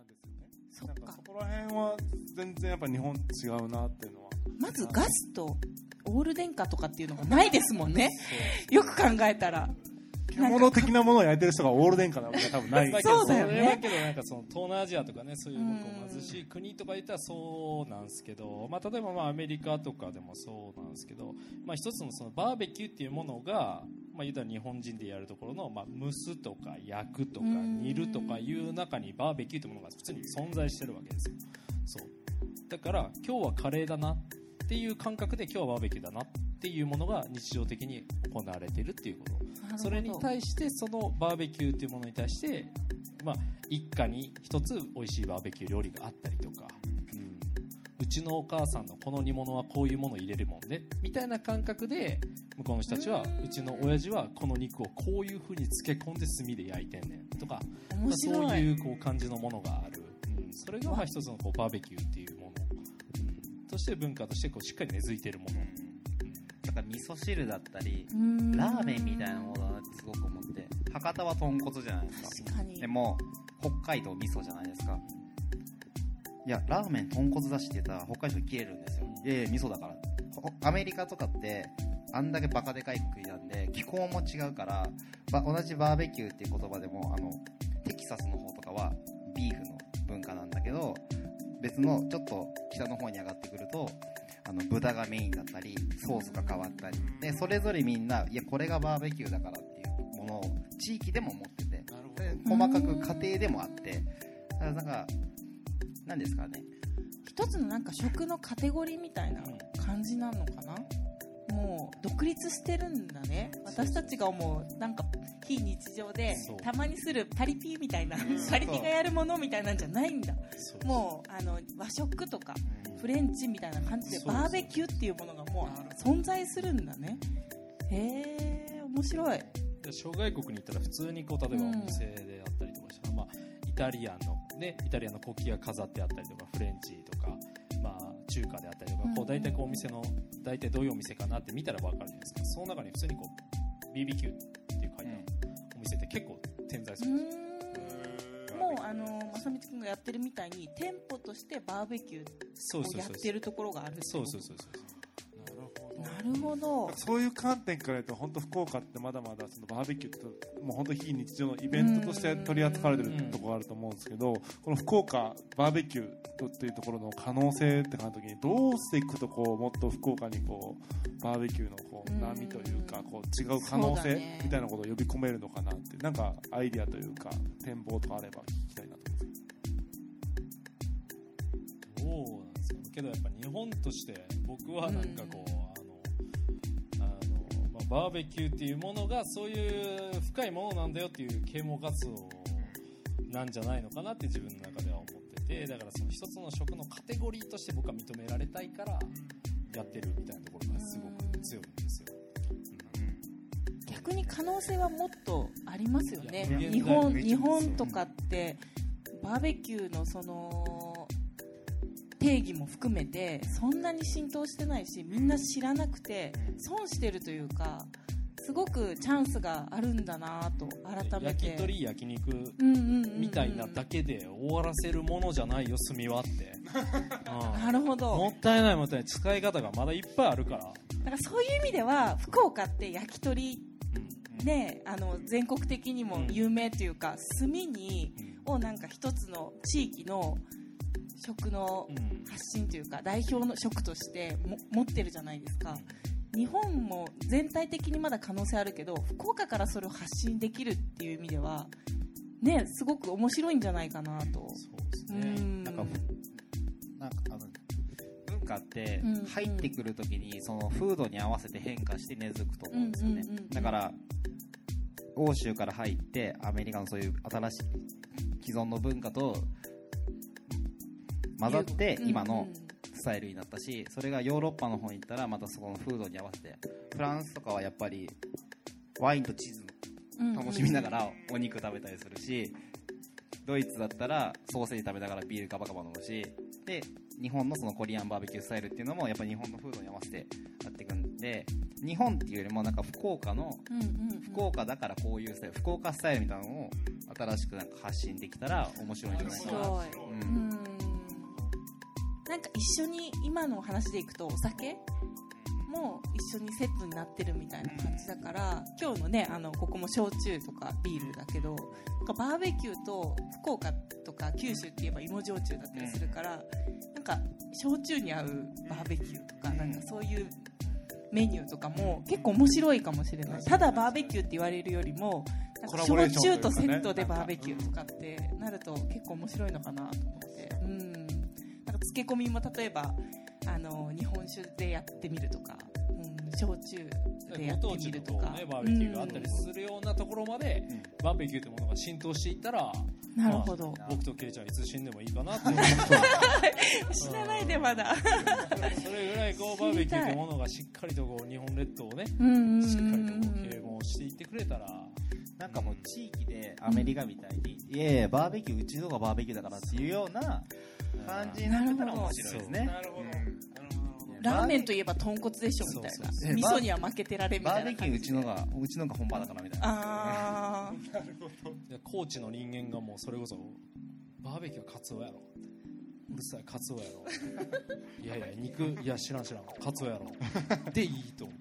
なんですよね。か。そこら辺は全然やっぱ日本違うなっていうのは。まずガスとオール電化とかっていうのがないですもんね。よく考えたら獣的なものを焼いてる人がオール電化なわけは多分ないだけど。そうだよね。けどなんかその東南アジアとかねそういう貧しい国とか言ったらそうなんですけど、まあ、例えばまあアメリカとかでもそうなんですけど、まあ、一つのそのバーベキューっていうものが、まあ、言ったら日本人でやるところの、まあ、蒸すとか焼くとかうん。煮るとかいう中にバーベキューというものが普通に存在してるわけですよ。そう。だから今日はカレーだなっていう感覚で今日はバーベキューだなっていうものが日常的に行われているっていうことそれに対してそのバーベキューというものに対して、まあ、一家に一つ美味しいバーベキュー料理があったりとか、うん、うちのお母さんのこの煮物はこういうものを入れるもんねみたいな感覚で向こうの人たちはうちの親父はこの肉をこういう風に漬け込んで炭で焼いてんねんとか、ま面あそう白いいうこう感じのものがある、うん、それがまあ一つのこうバーベキューっていうもの、うん、として文化としてこうしっかり根付いているもの、だから味噌汁だったりラーメンみたいなものだなってすごく思って博多は豚骨じゃないですか。でも北海道味噌じゃないですか。いやラーメン豚骨だしって言ったら北海道切れるんですよ。いやいや味噌だから。ほアメリカとかってあんだけバカでかい国なんで気候も違うからば同じバーベキューっていう言葉でもあのテキサスの方とかはビーフの文化なんだけど別のちょっと北の方に上がってくるとあの豚がメインだったりソースが変わったり。でそれぞれみんないやこれがバーベキューだからっていうものを地域でも持ってて。で細かく家庭でもあって。だからなんか何ですかね。一つのなんか食のカテゴリーみたいな感じなのかな？もう独立してるんだね。私たちが思うなんか非日常でたまにするパリピみたいな パリピがやるものみたいなんじゃないんだ。もうあの和食とかフレンチみたいな感じでバーベキューっていうものがもう存在するんだね。へえ面白い。で諸外国に行ったら普通にこう例えばお店であったりとかしたら、まあ、イタリアンの、ね、イタリアンの国旗が飾ってあったりとかフレンチとか、まあ、中華であったりとか、こう大体こうお店の大体どういうお店かなって見たら分かるじゃないですか。その中に普通にこう BBQ っていう書いてあるお店って結構点在すうるんですよ。ーん。もうあの正道君がやってるみたいに店舗としてバーベキューそうそうそうってるところがあるそうそうそうそうなるほど。そういう観点から言うと本当福岡ってまだまだそのバーベキューってもう本当非日常のイベントとして取り扱われてるところがあると思うんですけどこの福岡バーベキューっていうところの可能性って考えた時にどうしていくとこうもっと福岡にこうバーベキューのこううん波というかこう違う可能性みたいなことを呼び込めるのかなってなんかアイディアというか展望とかあれば聞きたいなと思いますけどやっぱ日本として僕はなんかこう、あのあの、まあ、バーベキューっていうものがそういう深いものなんだよっていう啓蒙活動なんじゃないのかなって自分の中では思っててだからその一つの食のカテゴリーとして僕は認められたいからやってるみたいなところがすごく強いんですよ、逆に可能性はもっとありますよね。日本日本とかってバーベキューのその定義も含めてそんなに浸透してないしみんな知らなくて損してるというかすごくチャンスがあるんだなと改めて。焼き鳥焼肉みたいなだけで終わらせるものじゃないよ炭はって、うん。なるほど。もったいないもったいない使い方がまだいっぱいあるから、だからそういう意味では福岡って焼き鳥ねあの全国的にも有名というか、炭にをなんか一つの地域の食のうん。発信というか代表の食としても持ってるじゃないですか。日本も全体的にまだ可能性あるけど福岡からそれを発信できるっていう意味ではねすごく面白いんじゃないかなと。そうですうね、ん。なんかなんかあの文化ってうん入ってくるときにその風土に合わせて変化して根付くと思うんですよね。うんうんうんうん。だから欧州から入ってアメリカのそういう新しい既存の文化と混ざって今のスタイルになったしそれがヨーロッパの方に行ったらまたそこの風土に合わせてフランスとかはやっぱりワインとチーズ楽しみながらお肉食べたりするしドイツだったらソーセージ食べながらビールガバガバ飲むしで日本のそのコリアンバーベキュースタイルっていうのもやっぱり日本の風土に合わせてやっていくんで日本っていうよりもなんか福岡の福岡だからこういうスタイル福岡スタイルみたいなのを新しくなんか発信できたら面白いんじゃ面ないかな。ううん。ん、なんか一緒に今のお話でいくとお酒も一緒にセットになってるみたいな感じだから今日のねあのここも焼酎とかビールだけどなんかバーベキューと福岡とか九州って言えば芋焼酎だったりするからなんか焼酎に合うバーベキューとかなんかそういうメニューとかも結構面白いかもしれない。ただバーベキューって言われるよりも焼酎とセットでバーベキューとかってなると結構面白いのかなと思って。うん漬け込みも例えばあの日本酒でやってみるとか、うん、焼酎でやってみるとか、ね、バーベキューがあったりするようなところまで、うん。バーベキューというものが浸透していったら、うんなるほど、僕とケイちゃんいつ死んでもいいかなって思う。知らないでまだ。それぐらいこうバーベキューというものがしっかりとこう日本列島をね、うんうんうんしっかりとう啓蒙していってくれたら、なんかもう地域でアメリカみたいに、いやいやバーベキューうちのがバーベキューだからっていうような感じになってたら面白いですね。なるほど。うん。なるほラーメンといえば豚骨でしょみたいな。そうそう。味噌には負けてられみたバーベキューうちのがうちのが本場だからみたいな。あで高知の人間がもうそれこそバーベキューはカツオやろ。うるさいカツオやろ。いやいや肉いや知らん知らん。カツオやろ。でいいと思う。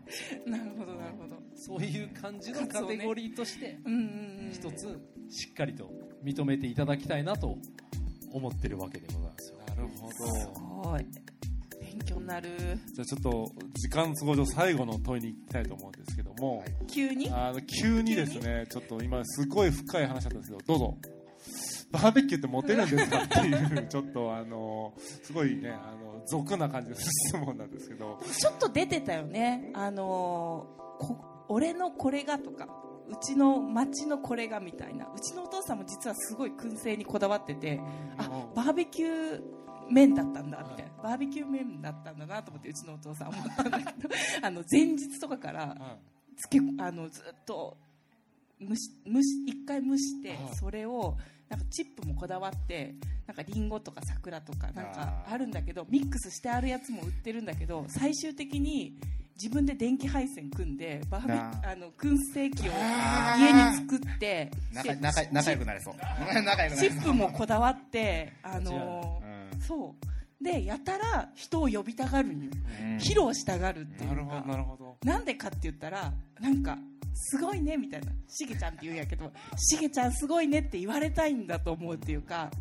あ なるほどなるほど。そういう感じのカテゴリーとしてうん。うんうん。一つしっかりと認めていただきたいなと思ってるわけでございますよ。なるほど。すごい。勉強になる。じゃあちょっと時間都合上最後の問いに行きたいと思うんですけども、急に？あの急にですねちょっと今すごい深い話だったんですけどどうぞ。バーベキューってモテるんですかっていう ちょっとあのすごいねあの俗な感じの質問なんですけど。ちょっと出てたよね。あの俺のこれがとかうちの町のこれがみたいな。うちのお父さんも実はすごい燻製にこだわっててあバーベキュー麺だったんだみたいな。バーベキュー麺だったんだなと思ってうちのお父さん思ったんだけど あの前日とかからつけあのずっと蒸し蒸し一回蒸して、はいそれをなんかチップもこだわってなんかリンゴとか桜とかなんかあるんだけどミックスしてあるやつも売ってるんだけど最終的に自分で電気配線組んでバーベあの燻製機を家に作って仲で仲仲良くなれそう。仲良くなれそう。チップもこだわってあのうーそう。でやたら人を呼びたがるんよ。ん。披露したがるっていうか。なるほどなるほど。なんでかって言ったらなんかすごいねみたいな。しげちゃんって言うんやけどしげちゃんすごいねって言われたいんだと思うっていうか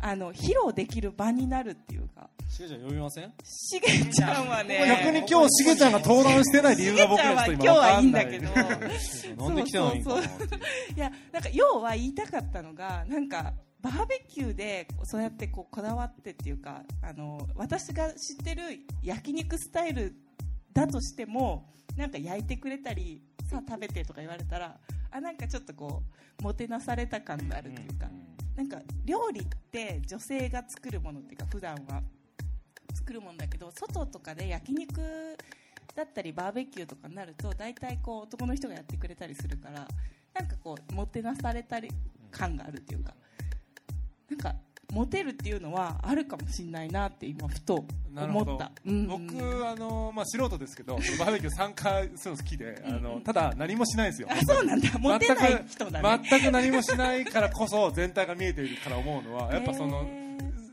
あの披露できる場になるっていうか。しげちゃん読みません？しげちゃんはね逆に今日しげちゃんが登壇してない理由が僕は今日はわかんない。いいんだけど。なんで来てないんかなっていう。いやなんか要は言いたかったのがなんかバーベキューでそうやってこうこだわってっていうかあの私が知ってる焼肉スタイルだとしてもなんか焼いてくれたりさあ食べてとか言われたらあなんかちょっとこうもてなされた感があるっていうか、なんか料理って女性が作るものっていうか普段は作るものだけど外とかで焼肉だったりバーベキューとかになると大体こう男の人がやってくれたりするからなんかこうもてなされたり感があるっていうか。なんかモテるっていうのはあるかもしれないなって今ふと思った、うん。僕あの、まあ、素人ですけど バーベキュー参加するの好きで あのただ何もしないんですよ。あそうなんだ。モテない人だね。全く何もしないからこそ全体が見えているから思うのはやっぱその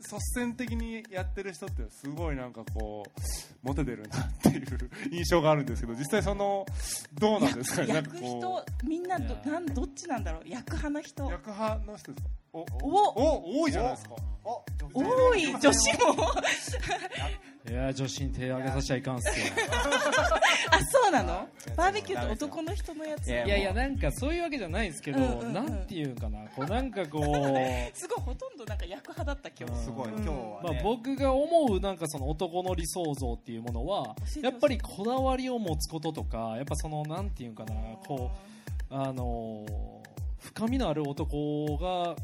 率先的にやってる人ってすごいなんかこうモテてるなっていう印象があるんですけど実際そのどうなんですかね？なん焼くかこ人みんなどなんどっちなんだろう？焼く派の人。う役派の人ですか？おおお多いじゃないですか。多い。女子も。いや女子に手上げさせちゃいかんっすよ。あそうなの？バーベキューって男の人のやついやいやなんかそういうわけじゃないんですけど、うんうんうん。なんていうんかな。こうなんかこう すごいほとんどなんか焼く派だった今日うん。すごいうん。今日はまあね、、僕が思うなんかその男の理想像っていうものはやっぱりこだわりを持つこととかやっぱそのなんていうんかなこうあのー深みのある男が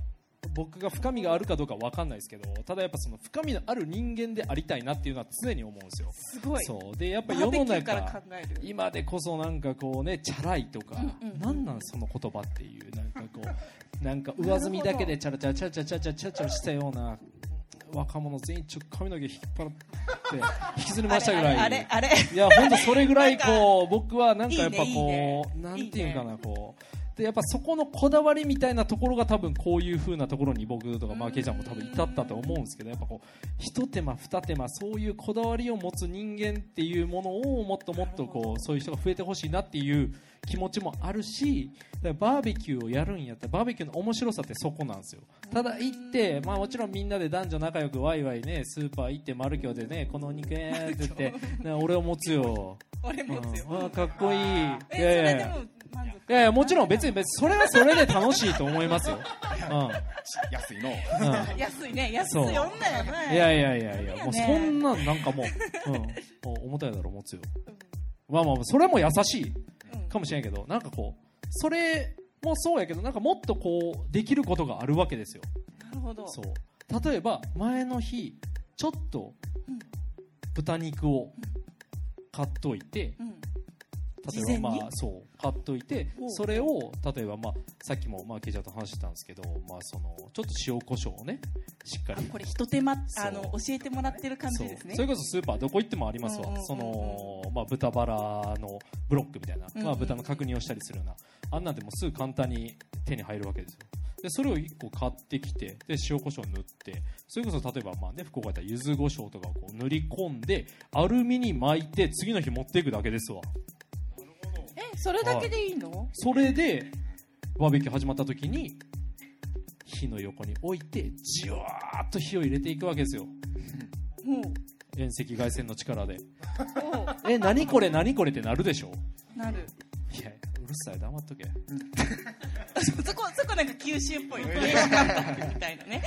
僕が深みがあるかどうか分かんないですけどただやっぱその深みのある人間でありたいなっていうのは常に思うんですよ。すごい。そう。でやっぱ世の中今でこそなんかこうねチャラいとか、うんうん。うん、なんなんその言葉っていうなんかこうなんか上積みだけでチャラチャラチャラチャラチャラチャラチャラしたような若者全員ちょっ髪の毛引っ張って引きずりましたぐらいあれあれいや本当それぐらいこう僕はなんかやっぱこう、ねね、なんていうかなこうでやっぱそこのこだわりみたいなところが多分こういう風なところに僕とかマーケーちゃんも多分至ったと思うんですけどやっぱこう一手間二手間そういうこだわりを持つ人間っていうものをもっともっとこうそういう人が増えてほしいなっていう気持ちもあるしだからバーベキューをやるんやったらバーベキューの面白さってそこなんですよ。ただ行って、まあ、もちろんみんなで男女仲良くワイワイねスーパー行ってマルキョでねこのお肉えーって言って、ね、俺を持つよ。俺持つよ。うん。あかっこいいいやいやもちろん別に別にそれはそれで楽しいと思いますよ、安いの。うん。うん安いね。安い女やね。いやいやいやいや、もうそんなんなんかもう、うん、もう重たいだろ、持つよ。まあまあ、それも優しいうん。かもしれんけど、なんかこう、それもそうやけど、なんかもっとこう、できることがあるわけですよ。なるほど。そう。例えば、前の日、ちょっとうん、豚肉を買っといて、うん例えばまあそう買っといてそれを例えばまあさっきもまあケイちゃんと話してたんですけどまあそのちょっと塩コショウをねしっかり。これ一手間あの教えてもらってる感じですね。それこそスーパーどこ行ってもありますわ、うんうんうんうん。その、まあ、豚バラのブロックみたいな、まあ、豚の確認をしたりするようなあんなんでもすぐ簡単に手に入るわけですよ。でそれを1個買ってきてで塩コショウ塗ってそれこそ例えばまあね福岡だったら柚子胡椒とかをこう塗り込んでアルミに巻いて次の日持っていくだけですわ。えそれだけでいいの？それでバーベキュー始まった時に火の横に置いてじわーっと火を入れていくわけですよ。も遠赤外線の力で。え何これ何これってなるでしょ？なる。いやうるさい。黙っとけ。そこそこなんか九州っぽい。みたいなね。ね。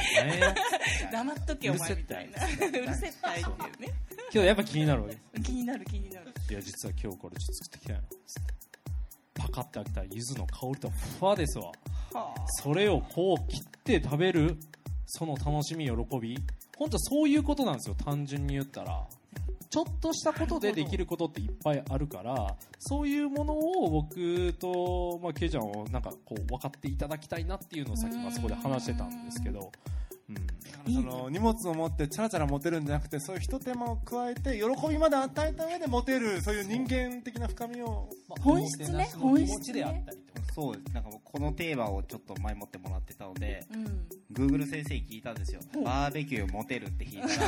黙っとけお前みたいな。うるせったいっていうね。けどやっぱ気になるわけ気になる気になる。いや実は今日これちょっと作ってきたよパカッて開けたら柚子の香りとふわですわ。はあ。それをこう切って食べるその楽しみ喜び。本当そういうことなんですよ単純に言ったら。ちょっとしたことでできることっていっぱいあるからそういうものを僕と、まあ、ケイちゃんをなんかこう分かっていただきたいなっていうのをさっきまあそこで話してたんですけど、うん、その荷物を持ってチャラチャラ持てるんじゃなくてそういう一手間を加えて喜びまで与えた上で持てるそういう人間的な深みを本質ね本質ね気持ちであったりとかそうです。なんかこのテーマをちょっと前もってもらってたので、うん Google 先生に聞いたんですよ。バーベキューモテるって聞いたら、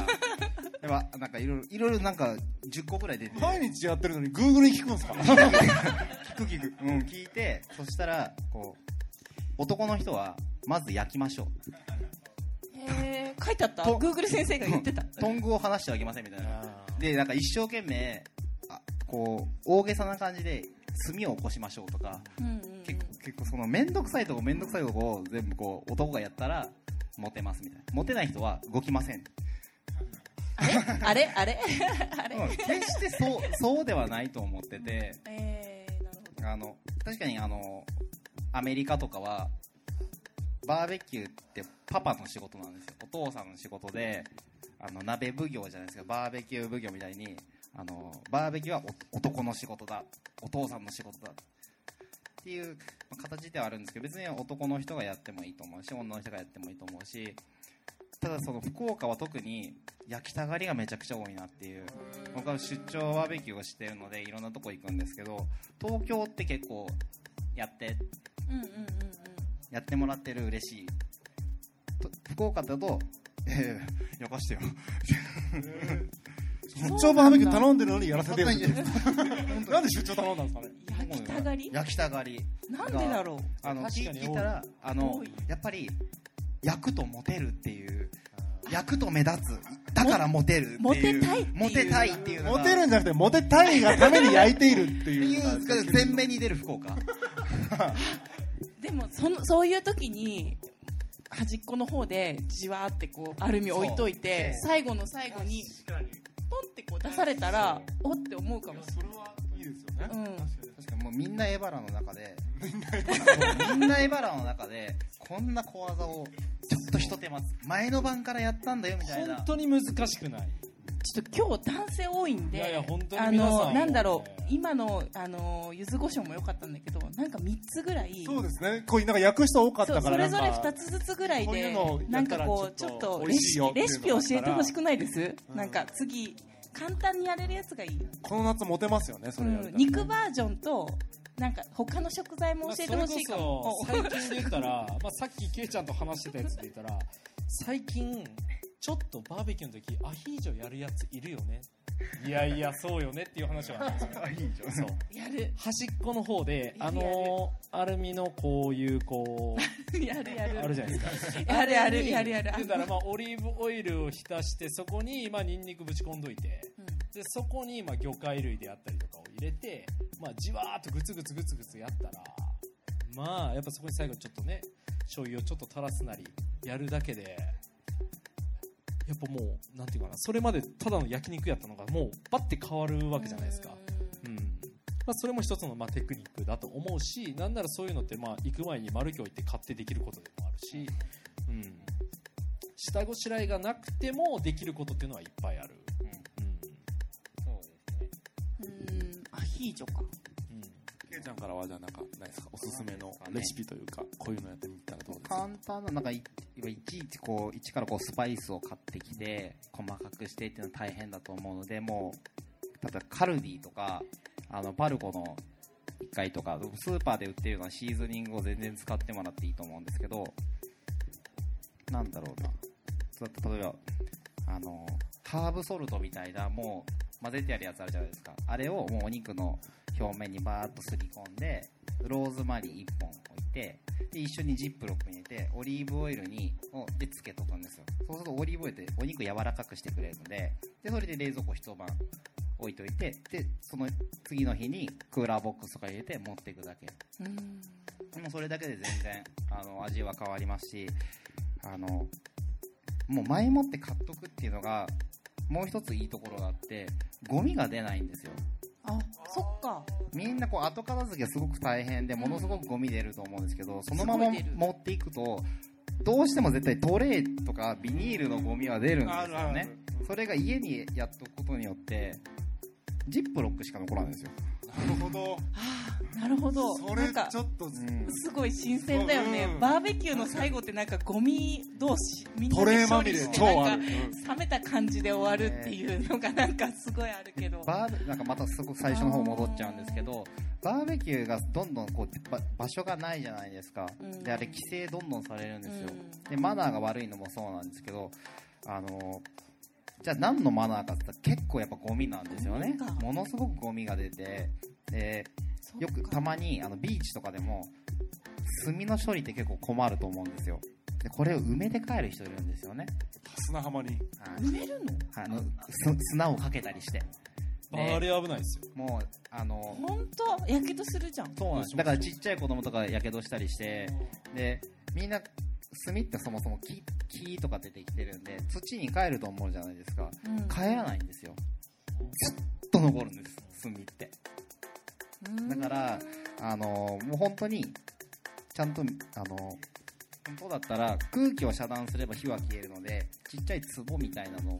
やっぱなんかいろいろ、いろいろなんか10個ぐらい出てて、毎日やってるのに Google に聞くんですか？聞く聞く。うん、聞いて、そしたら、こう、男の人は、まず焼きましょう。えー書いてあった？と Google 先生が言ってた。トングを離してはいけませんみたいな。あで、なんか一生懸命、あこう、大げさな感じで、炭を起こしましょうとか、うんうん結構、結構その、めんどくさいとこめんどくさいとこを全部こう、男がやったら、モテますみたいな。モテない人は動きません。あれ？あれ？あれ？うん。決してそう、そうではないと思ってて、えーなるほど。あの、確かにあの、アメリカとかは、バーベキューってパパの仕事なんですよ。お父さんの仕事で、あの、鍋奉行じゃないですか、バーベキュー奉行みたいに、あの、バーベキューは男の仕事だ、お父さんの仕事だ、っていう形ではあるんですけど、別に男の人がやってもいいと思うし、女の人がやってもいいと思うし、ただその福岡は特に焼きたがりがめちゃくちゃ多いなっていう。僕は出張バーベキューをしてるのでいろんなとこ行くんですけど東京って結構やってうんうんうんうんやってもらってる嬉しい。と福岡だとええよかしてよ。出張バーベキュー頼んでるのにやらせてる なんで出張頼んだんですかね。焼きたがり？焼きたがり。なんでだろう？あの確かに聞いたらあのやっぱり焼くとモテるっていう。焼くと目立つ。だからモテるっていう。モテたいっていう。モテたいっていうモテるんじゃなくてモテたいがために焼いているってっていういう前面に出る福岡 でもそのそういう時に端っこの方でじわーってこうアルミ置いといて最後の最後にポンってこう出されたらおって思うかもしそれはいいですよね。れない、うん、確かにもうみんなエバラの中でみんなエバラの中でこんな小技をちょっと一手間前の晩からやったんだよみたいな。本当に難しくないちょっと今日男性多いんでいやいや本当にあのなんだろう今のあの柚子胡椒も良かったんだけどなんか3つぐらいそうですね。こういうなんか焼く人多かったからそれぞれなんか。2つずつぐらいこういうでのをやったらなんかこうちょっととレシレシピ教えてほしくないです、うん。なんか次簡単にやれるやつがいい、この夏モテますよねそれうん、肉バージョンとなんか他の食材も教えてほしいかも。それこそ最近で言ったら、まあ、さっきケイちゃんと話してたやつで言ったら最近ちょっとバーベキューの時アヒージョやるやついるよね。いやいやそうよねっていう話はあるんですよそうやる。端っこの方であのアルミのこういうこう やるやる。あるじゃないですか。やるやる。やるやる。言うたらまあオリーブオイルを浸してそこにまあニンニクぶち込んどいてうん。でそこにまあ魚介類であったりとかを入れて、まあ、じわーっとグツグツグツグツやったらまあやっぱそこに最後ちょっとね醤油をちょっと垂らすなりやるだけでやっぱもうなんていうかなそれまでただの焼肉やったのがもうバッて変わるわけじゃないですか。うん。まあ、それも一つのまあテクニックだと思うしなんならそういうのってまあ行く前に丸今日行って買ってできることでもあるし、うん、下ごしらえがなくてもできることっていうのはいっぱいある、うん。うん。そうですね。うん。アヒージョかちゃんからはじゃあなんかないですか？おすすめのレシピというかこういうのやってみたらどうですか？簡単ななんかいいちいちこう一からこうスパイスを買ってきて細かくしてっていうのは大変だと思うのでもう例えばカルディとかあのパルコの1回とかスーパーで売ってるようなシーズニングを全然使ってもらっていいと思うんですけどなんだろうな。例えばあのハーブソルトみたいなもう混ぜてあるやつあるじゃないですか。あれをもうお肉の表面にバーッとすり込んでローズマリー1本置いてで一緒にジップロックに入れてオリーブオイルにをでつけとくんですよ。そうするとオリーブオイルってお肉柔らかくしてくれるのででそれで冷蔵庫一晩置いといてでその次の日にクーラーボックスとか入れて持っていくだけ。うん。もうそれだけで全然あの味は変わりますしあのもう前もって買っとくっていうのがもう一ついいところがあってゴミが出ないんですよあそっか。みんなこう後片付けすごく大変でものすごくゴミ出ると思うんですけどそのまますごい出る。持っていくとどうしても絶対トレーとかビニールのゴミは出るんですよね。あるあるそれが家にやっとくことによってジップロックしか残らないんですよ、なるほど。あなるほど。それなんかちょっとうん。すごい新鮮だよね、うん。バーベキューの最後ってなんかゴミ同士みんなで処理してなんか冷めた感じで終わるっていうのがなんかすごいあるけど、バーベなんかまたすごく最初の方戻っちゃうんですけどバーベキューがどんどんこうば場所がないじゃないですか、うん。であれ規制どんどんされるんですよ、うん。でマナーが悪いのもそうなんですけどあのじゃあ何のマナーかって言ったら結構やっぱゴミなんですよね。ものすごくゴミが出てでよくたまにあのビーチとかでも炭の処理って結構困ると思うんですよ。でこれを埋めて帰る人いるんですよね。砂浜に。はい。埋めるの？あのす砂をかけたりして。あれ危ないですよ。もうあの本当？やけどするじゃん。そうなんです。だからちっちゃい子供とかやけどしたりしてでみんな炭ってそもそも木木とか出てきてるんで土に帰ると思うじゃないですか。うん。帰らないんですよ。ずっと残るんです炭って。うん。だからあのもう本当にちゃんとあの本当だったら空気を遮断すれば火は消えるのでちっちゃい壺みたいなのをも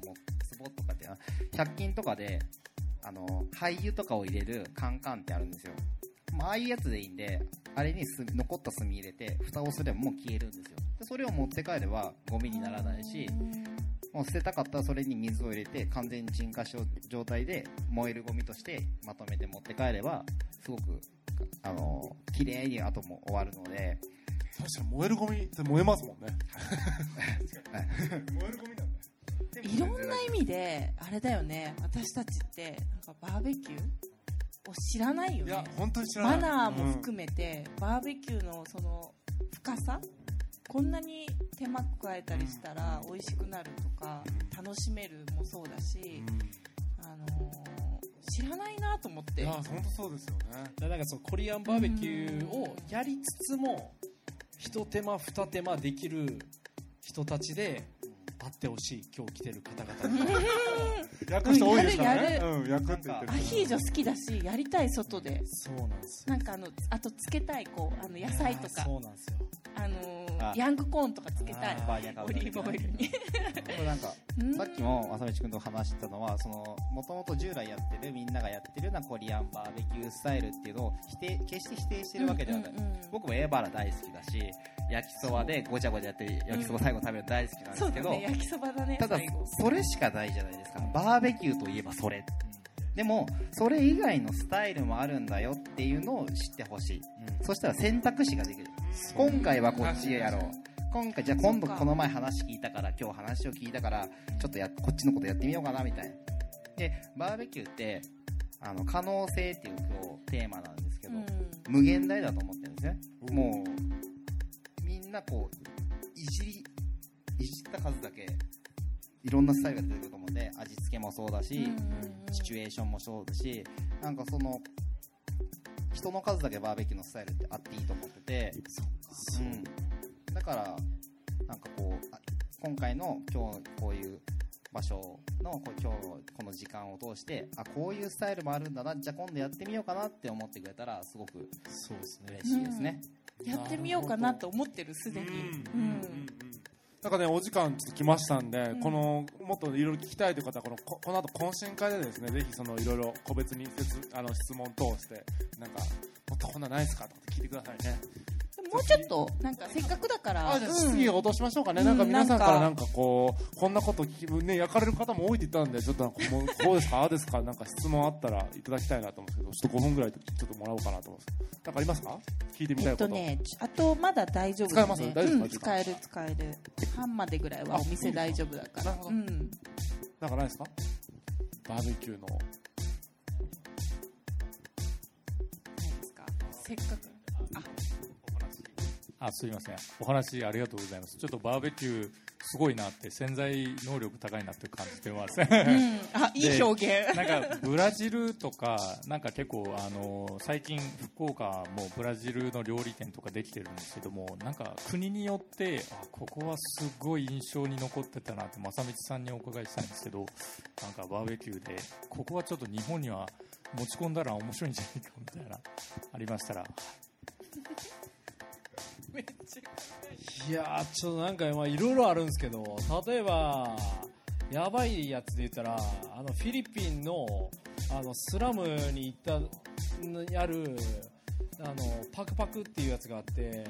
壺とかってあ100均とかであの廃油とかを入れるカンカンってあるんですよ。まあああいうやつでいいんであれに炭残った炭入れて蓋をすればもう消えるんですよ。でそれを持って帰ればゴミにならないしもう捨てたかったらそれに水を入れて完全に沈下状態で燃えるゴミとしてまとめて持って帰ればすごくあの綺麗に後も終わるので。確かに燃えるゴミって燃えますもんね。燃えるゴミなんだい。ろんな意味であれだよね。私たちってなんかバーベキューを知らないよね。いや本当に知らない。マナーも含めて、バーベキューのその深さこんなに手間加えたりしたら美味しくなるとか、楽しめるもそうだし、うん。あのー知らないなと思って。いや本当そうですよね。だからなんかそのコリアンバーベキューをやりつつも一手間二手間できる人たちであってほしい今日来てる方々。に焼く人多いですからやるねうん焼くって言ってるアヒージョ好きだしやりたい外で。そうなんですよ。なんかあのあとつけたいこうあの野菜とか。そうなんですよ。あのーあ。ヤングコーンとかつけたい。オリーブオイルに。なんかうん。さっきも浅道君と話してたのはそのもともと従来やってるみんながやってるようなコリアンバーベキュースタイルっていうのを否定決して否定してるわけではない、うんうんうん。僕もエバラ大好きだし焼きそばでごちゃごちゃやって焼きそば最後食べるの大好きなんですけど、そうだね焼きそばだね。ただそれしかないじゃないですか。バーベキューといえばそれ。でもそれ以外のスタイルもあるんだよっていうのを知ってほしい。そしたら選択肢ができる。今回はこっちやろう。今回じゃあ今度この前話聞いたから今日話を聞いたからちょっとやこっちのことやってみようかなみたいな。でバーベキューってあの可能性っていう今日テーマなんですけど、うん。無限大だと思ってるんですね。もうなこういじりいじった数だけいろんなスタイルが出てくると思うんで味付けもそうだし、シチュエーションもそうだしなんかその人の数だけバーベキューのスタイルってあっていいと思っててうん、だからなんかこうあ今回の今日こういう場所の今日この時間を通してあこういうスタイルもあるんだなじゃあ今度やってみようかなって思ってくれたらすごくそうですね。嬉しいですね、やってみようかなと思ってるすでに。うん。うん。なんかね、お時間ちょっと来ましたんで、ん。このもっといろいろ聞きたいという方はこのここの後懇親会でですねぜひそのいろいろ個別に説あの質問通してなんかもっとこんなんないですか？とかって聞いてくださいねもうちょっとなんかせっかくだから。あじゃあうん。次落としましょうかね、うんなん。か皆さんからななんんかこうこんなことね焼かれる方も多いって言ったんでちょっとなんかもうこうですか？ああですかなんか質問あったらいただきたいなと思うんですけどちょっと5分ぐらいちょっともらおうかなと思うんですなんかあります。か聞いてみたいこと、えっとねあとまだ大丈夫使えますね大丈夫うん使える使える半までぐらいはお店大丈夫だからうんなんかないですかバーベキューのないですかせっかくあすいません。お話ありがとうございます。ちょっとバーベキューすごいなって潜在能力高いなって感じてます。うん。あ いい表現。なんかブラジルとかなんか結構あの最近福岡もブラジルの料理店とかできてるんですけどもなんか国によってあここはすごい印象に残ってたなって正道さんにお伺いしたいんですけどなんかバーベキューでここはちょっと日本には持ち込んだら面白いんじゃないかみたいなありましたらいやーちょっとなんかまあいろいろあるんですけど例えばやばいやつで言ったらあのフィリピンのあのスラムに行ったにあるあのパクパクっていうやつがあって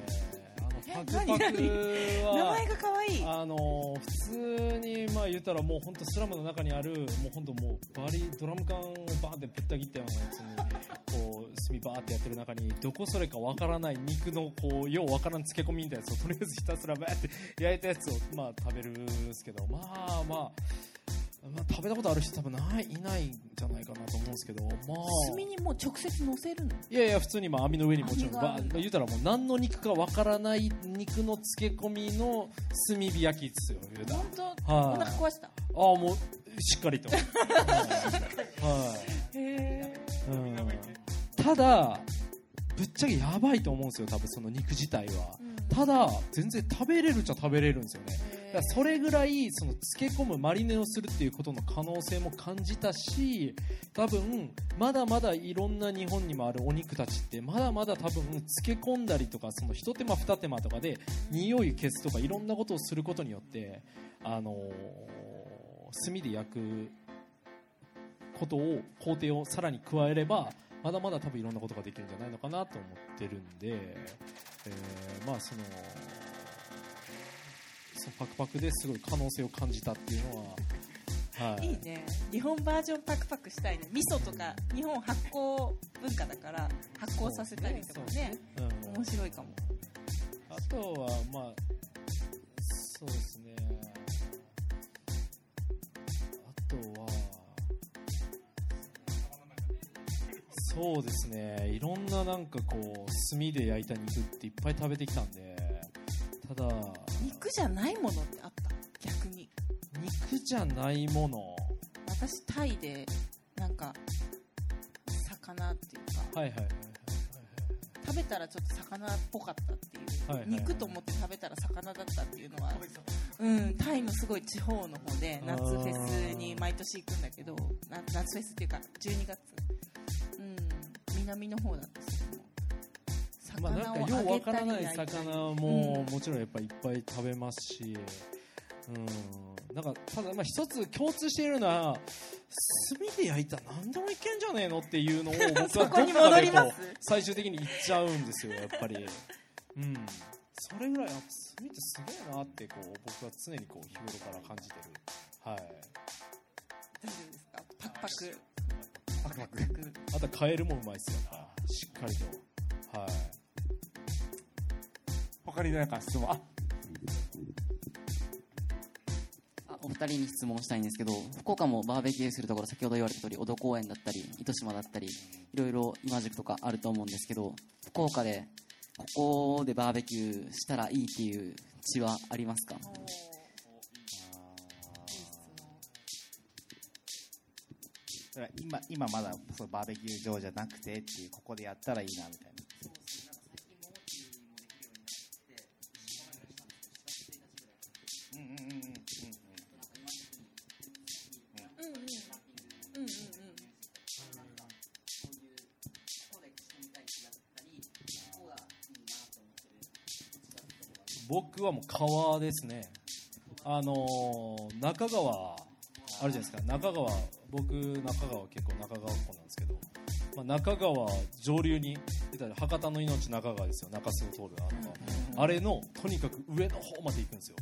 パクパク何？名は前が可愛い。あの普通にまあ言ったらもう本当スラムの中にあるもう本当もうバリドラム缶をバーンってぶった切ったようなやつにこう炭バーってやってる中にどこそれかわからない肉のこうようわからん漬け込みみたいなやつをとりあえずひたすらバーって焼いたやつをまあ食べるんですけどまあまあまあ、食べたことある人多分ないいないんじゃないかなと思うんですけど。まあ炭にもう直接乗せるのいやいや普通にまあ網の上にもちろんば言うたらもう何の肉かわからない肉の漬け込みの炭火焼きですよ言うたら。本当？はい。お腹壊した？ああもうしっかりと。はい、へえうん、ただぶっちゃけやばいと思うんですよ多分その肉自体は。ただ全然食べれるっちゃ食べれるんですよね。だそれぐらいその漬け込むマリネをするっていうことの可能性も感じたし多分まだまだいろんな日本にもあるお肉たちってまだまだ多分漬け込んだりとかその一手間二手間とかで匂い消すとかいろんなことをすることによってあのー炭で焼くことを工程をさらに加えればまだまだ多分いろんなことができるんじゃないのかなと思ってるんで、えーまあそのそのパクパクですごい可能性を感じたっていうのは、はい、いいね。日本バージョンパクパクしたいね。味噌とか日本発酵文化だから発酵させたりとかね。うん。面白いかも。あとはまあそうですねそうですね。いろんななんかこう炭で焼いた肉っていっぱい食べてきたんでただ肉じゃないものってあった？逆に。肉じゃないもの。私タイでなんか魚っていうかはいはいはい食べたらちょっと魚っぽかったっていう、はいはいはい肉と思って食べたら魚だったっていうのは、うん、タイのすごい地方の方で夏フェスに毎年行くんだけどな夏フェスっていうか12月、うん、南の方だったしまあ、なんかよう揚わからない魚ももちろん。やっぱいっぱい食べますし、うん、なんかただまあ一つ共通しているのは炭で焼いたら何でもいけんじゃねえのっていうのを僕はどこにかでこう最終的に言っちゃうんですよ。やっぱり、うん、それぐらいあ炭ってすげえなってこう僕は常にこう日頃から感じてる。はい。大丈夫ですか？パクパクパクパク。あとはカエルもうまいっすよやっぱしっかりと。はい。他に何か質問ああお二人に質問したいんですけど福岡もバーベキューするところ先ほど言われた通り小戸公園だったり糸島だったりいろいろ今宿とかあると思うんですけど福岡でここでバーベキューしたらいいっていう地はありますか？今今まだそのバーベキュー場じゃなくてっていうここでやったらいいなみたいな。うんうんうん僕はもう川ですねあのー、中川あるじゃないですか。中川僕中川結構中川っ子なんですけど、まあ、中川上流に出たら博多の命中川ですよ。中洲を通るあの、あれのとにかく上の方まで行くんですよ。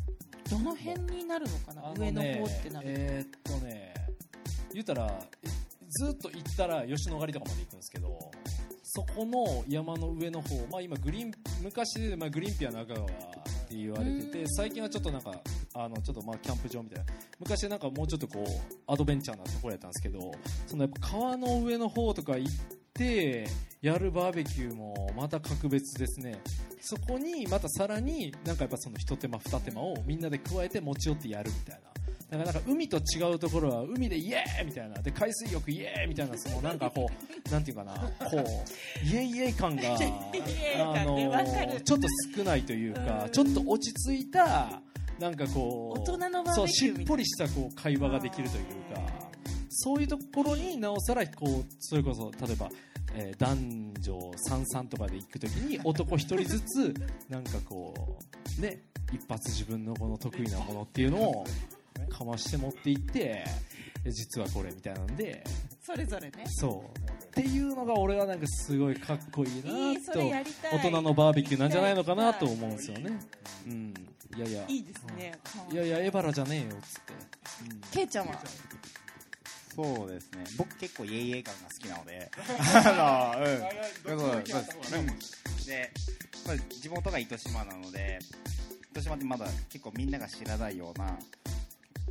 どの辺になるのかな？あ上の方ってなると、えーっとね言ったらえずっと行ったら吉野ヶ里とかまで行くんですけどそこの山の上の方、まあ、今グリーン昔で、まあ、グリーンピア中川って言われてうて最近はちょっとなんかあのちょっとまあキャンプ場みたいな。昔なんかもうちょっとこうアドベンチャーなところやったんですけどそのやっぱ川の上の方とか行ってやるバーベキューもまた格別ですね。そこにまたさらになんかやっぱその一手間二手間をみんなで加えて持ち寄ってやるみたいなだからなんか海と違うところは海でイエーイみたいな。で海水浴イエーイみたいなそのなんかこうなんていうかな。こうイエイイエイ感が あねわかる。ちょっと少ないというかちょっと落ち着いたなんかこう大人のそうしっぽりしたこう会話ができるというか。そういうところになおさらこうそれこそ例えば、えー男女三々とかで行くときに男一人ずつなんかこうね一発自分のこの得意なものっていうのをかまして持っていってえ実はこれみたいなんで。それぞれね。そう。っていうのが俺はなんかすごいかっこいいいいそなとれやりたい。大人のバーベキューなんじゃないのかなと思うんですよね。うん。いやいや。いいですね。いやいやエバラじゃねえよっつって、ケイちゃんは？そうですね。僕結構イエイイエイ感が好きなので。あのうん。そうそう。そで、まあ、地元が糸島なので糸島ってまだ結構みんなが知らないような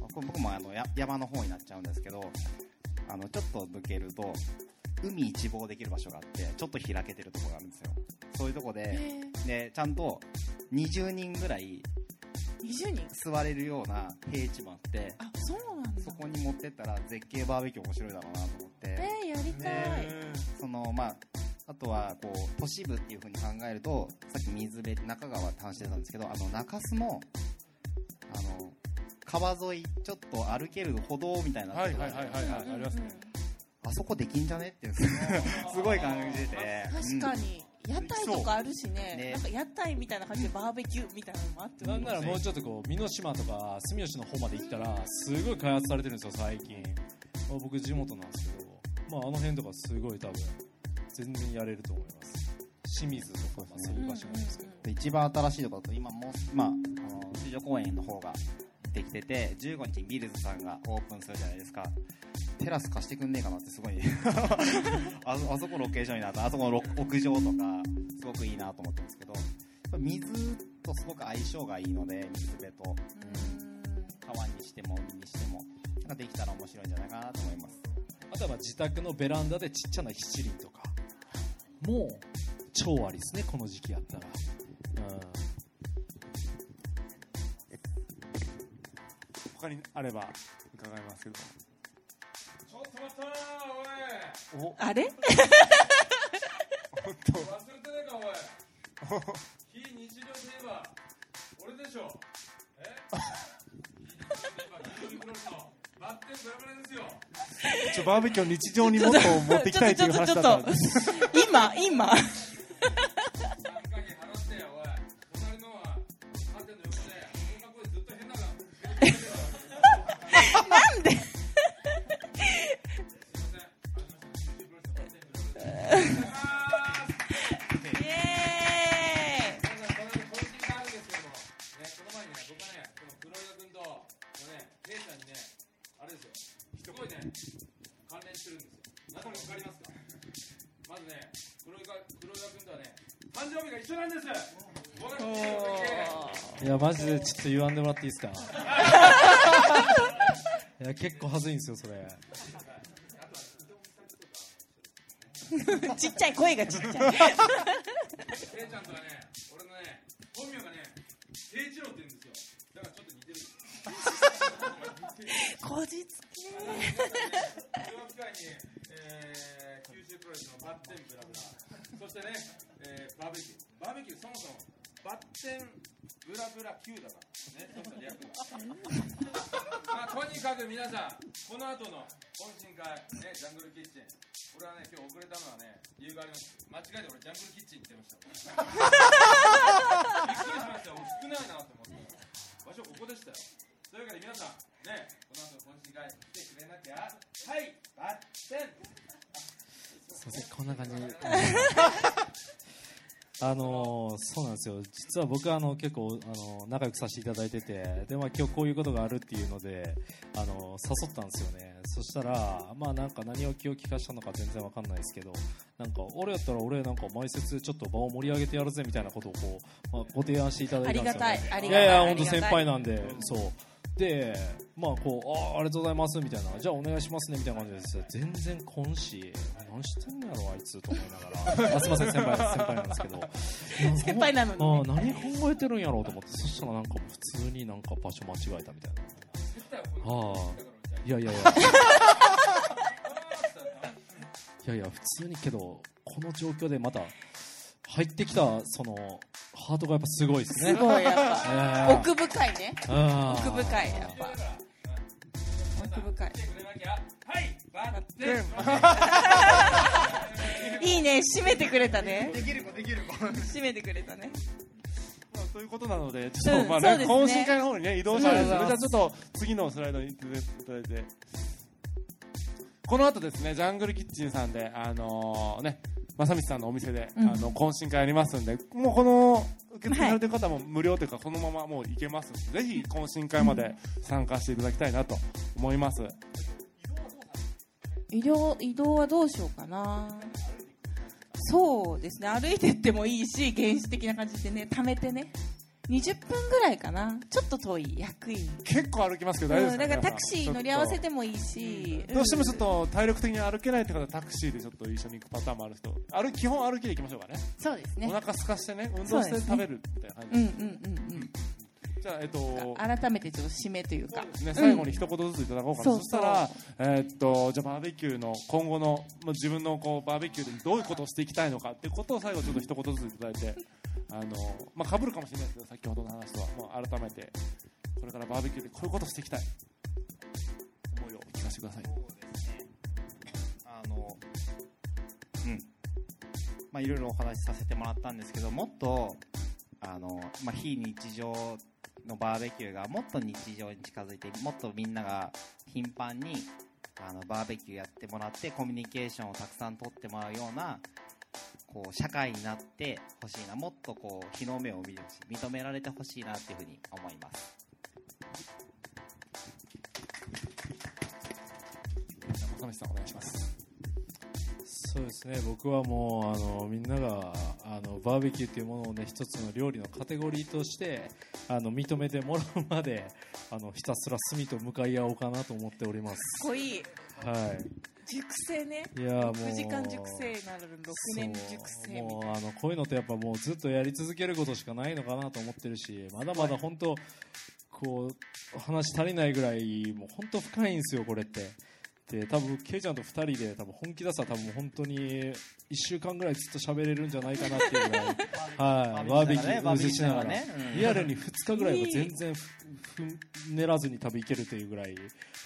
こ僕もあのや山の方になっちゃうんですけどあのちょっと抜けると海一望できる場所があってちょっと開けてるところがあるんですよ。そういうとこででちゃんと20人ぐらい20人？座れるような平地もあってあそうなんだ。そこに持ってったら絶景バーベキュー面白いだろうなと思って、えー、やりたい、そのまああとはこう都市部っていう風に考えるとさっき水辺中川って話してたんですけどあの中洲のあの川沿いちょっと歩ける歩道みたいなとこはいがはいはいはいはいありますね。あそこできんじゃねっていう。すごい感じてて。確かに、屋台とかあるしね。ねなんか屋台みたいな感じでバーベキューみたいなのもあって。もなんならもうちょっとこう美濃島とか住吉の方まで行ったらすごい開発されてるんですよ最近、まあ、僕地元なんですけど、まあ、あの辺とかすごい多分全然やれると思います。清水とか、まあ、そういう場所なんですけど、で一番新しいところだと今もう、まあ、あの水上公園の方ができてて15日にビルズさんがオープンするじゃないですか。テラス貸してくんねえかなってすごい あそあそこロケーションになったあそこのろ屋上とかすごくいいなと思ってるんですけど水とすごく相性がいいので水辺と。うん。川にしても海にしても。なんかできたら面白いんじゃないかなと思います。あとは自宅のベランダでちっちゃな七輪とか。もう超ありですねこの時期やったら、うん他にあれば伺いますけど。ちょっと待ったなおい。あれ？本当。忘れてないかおい。非日常といえば俺でしょ。え？非日常といえばバッテンバラですよちょバーベキューを日常にもっと持っていきたいという話だったんで。す今今ちょっと言わんでもらっていいですかいや結構恥ずいんですよそれちっちゃい声がちっちゃいね、ジャングルキッチン。俺はね、今日遅れたのはね、理由があります。間違えて俺、ジャングルキッチンって言ってました。びっくりしましたよ。少ないなと思って。場所ここでしたよ。というわけで皆さん、ね、この後の懇親会来てくれなきゃ、はい、バッテンすいませんこんな感じ あのーそうなんですよ実は僕はあの結構あの仲良くさせていただいててで、まあ、今日こういうことがあるっていうのであの誘ったんですよねそしたらまあなんか何を気を利かしたのか全然わかんないですけどなんか俺やったら俺なんか前説ちょっと場を盛り上げてやるぜみたいなことをこう、まあ、ご提案していただいたんですよ、ね、ありがたいありいがたいやいや本当先輩なんでそう。でまあこうああありがとうございますみたいなじゃあお願いしますねみたいな感じです全然今し何してんのやろあいつと思いながら あすいません先輩先輩なんですけど。先輩なのにね。あ何考えてるんやろうと思ってそしたらなんか普通になんか場所間違えたみたいな。ああいやいやいや。いやいや普通にけどこの状況でまた入ってきたそのハートがやっぱすごいですね。すごいやっぱ。えー。奥深いね。奥深いやっぱ。奥深い。はい、バッテン。いいね。締めてくれたね。できる子できる子。締めてくれたねいうことなので、ちょっと、うん。まあね、懇親会の方にね、移動したいです。じゃそうですあちょっと、次のスライドに行っていただいて。この後ですね、ジャングルキッチンさんで、あのーね、正道さんのお店で、うん。あの、懇親会ありますんで、もうこの、受付されてる方も無料というか、そのままもう行けますんで、ぜひ懇親会まで参加していただきたいなと思います。移動移動はどうしようかなそうですね。歩いてってもいいし原始的な感じでね貯めてね。20分ぐらいかな。ちょっと遠い。役員結構歩きますけど、大丈夫ですか、うんだからタクシー乗り合わせてもいいし、どうしてもちょっと体力的に歩けないって方はタクシーでちょっと一緒に行くパターンもある人歩基本歩きで行きましょうかね。そうですね。お腹空かしてね運動して食べるみたいな感じうんでうんうんじゃあえっとうん改めてちょっと締めというか。ね、最後に一言ずついただこうかな、うん。そしたら、えーっとじゃあバーベキューの今後の、まあ、自分のこうバーベキューでどういうことをしていきたいのかっていうことを最後ちょっと一言ずついただいてあの、まあ、被るかもしれないですけど先ほどの話とは。もう改めてこれからバーベキューでこういうことをしていきたい思いを聞かせてください。あのうん。まあいろいろお話しさせてもらったんですけどもっとあの、まあ、非日常のバーベキューがもっと日常に近づいてもっとみんなが頻繁にあのバーベキューやってもらってコミュニケーションをたくさん取ってもらうようなこう社会になってほしいなもっとこう日の目を見てほしい認められてほしいなっていうふうに思います。さんお願いします。そうですね。僕はもうあのみんながあのバーベキューというものをね一つの料理のカテゴリーとしてあの認めてもらうまで あのひたすら炭と向かい合おうかなと思っております。かい。い。は熟成ね。いいやもう6時間熟成なる6年熟成みたいもうあのこういうのってやっぱもうずっとやり続けることしかないのかなと思ってるしまだまだ本当こう話足りないぐらいもう本当深いんですよこれってで多分ケイちゃんと2人で多分本気出したら多分本当に1週間ぐらいずっと喋れるんじゃないかなっていうぐらいはいバーベキューしながら。ねうん。リアルに2日ぐらいは全然ふふ練らずに多分いけるというぐらい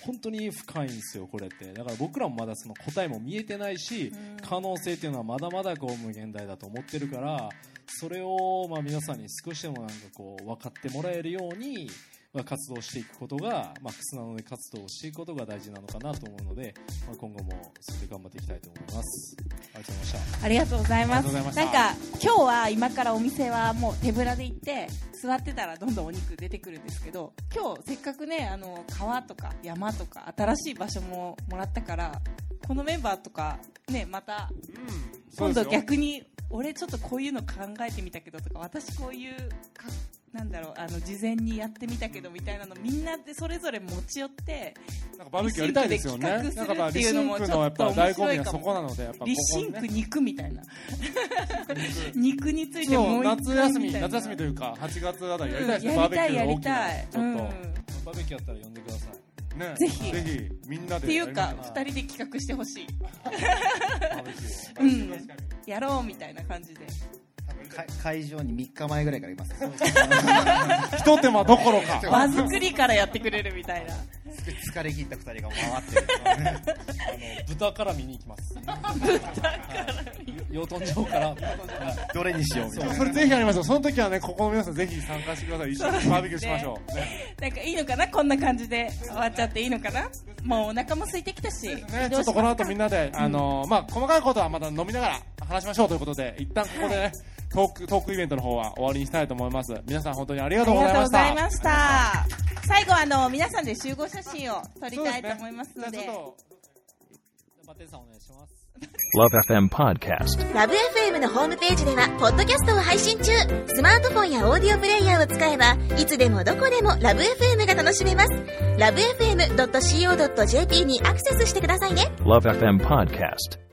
本当に深いんですよこれって。だから僕らもまだその答えも見えてないしうん。可能性っていうのはまだまだこう無限大だと思ってるからそれをまあ皆さんに少しでもなんかこう分かってもらえるようにまあ活動していくことが、まあ、クスなので活動をしていくことが大事なのかなと思うので、まあ、今後もそれで頑張っていきたいと思います。ありがとうございました。ありがとうございます。なんか今日は今からお店はもう手ぶらで行って座ってたらどんどんお肉出てくるんですけど今日せっかくねあの川とか山とか新しい場所ももらったからこのメンバーとかねまたうん今度逆に俺ちょっとこういうの考えてみたけどとか私こういうかなんだろうあの事前にやってみたけどみたいなのみんなでそれぞれ持ち寄ってなんかバーベキューやりたいですよね。リシンクでなんかやっぱリシンクのやっぱ醍醐味はそこなのでやっぱここリシンクね肉みたいな。肉についてもう一夏休み回みたいな。夏休みというか8月あたりやりたいですね、うんバーベキューやりの大きな。たい。ちょっと、うん。バーベキューやったら呼んでください。ね。ぜひ。ぜひみんなでっていうかやりましょ2人で企画してほしい。うん。やろうみたいな感じで。か会場に3日前ぐらいからいます。ひと手間どころか。場作りからやってくれるみたいな。疲れ切った2人が回ってる。あの豚から見に行きます。養豚場から、はい。どれにしようみたいな。それぜひやりましょうその時はねここの皆さんぜひ参加してください。一緒にバーベキューしましょう、ね。なんかいいのかな？こんな感じで。終わっちゃっていいのかな？もうお腹も空いてきたし、ちょっとこの後みんなで、あのーまあ、細かいことはまた飲みながら話しましょうということで一旦ここでねトークトークイベントの方は終わりにしたいと思います。皆さん本当にありがとうございました。ありがとうございました。最後あの皆さんで集合写真を撮りたいと思いますので。そうすね。バッテンさんお願いします。Love FM Podcast. ラブ f m のホームページではポッドキャストを配信中。スマートフォンやオーディオプレイヤーを使えばいつでもどこでもラブ f m が楽しめます。ラブ FM.co.jp にアクセスしてくださいね。Love FM Podcast.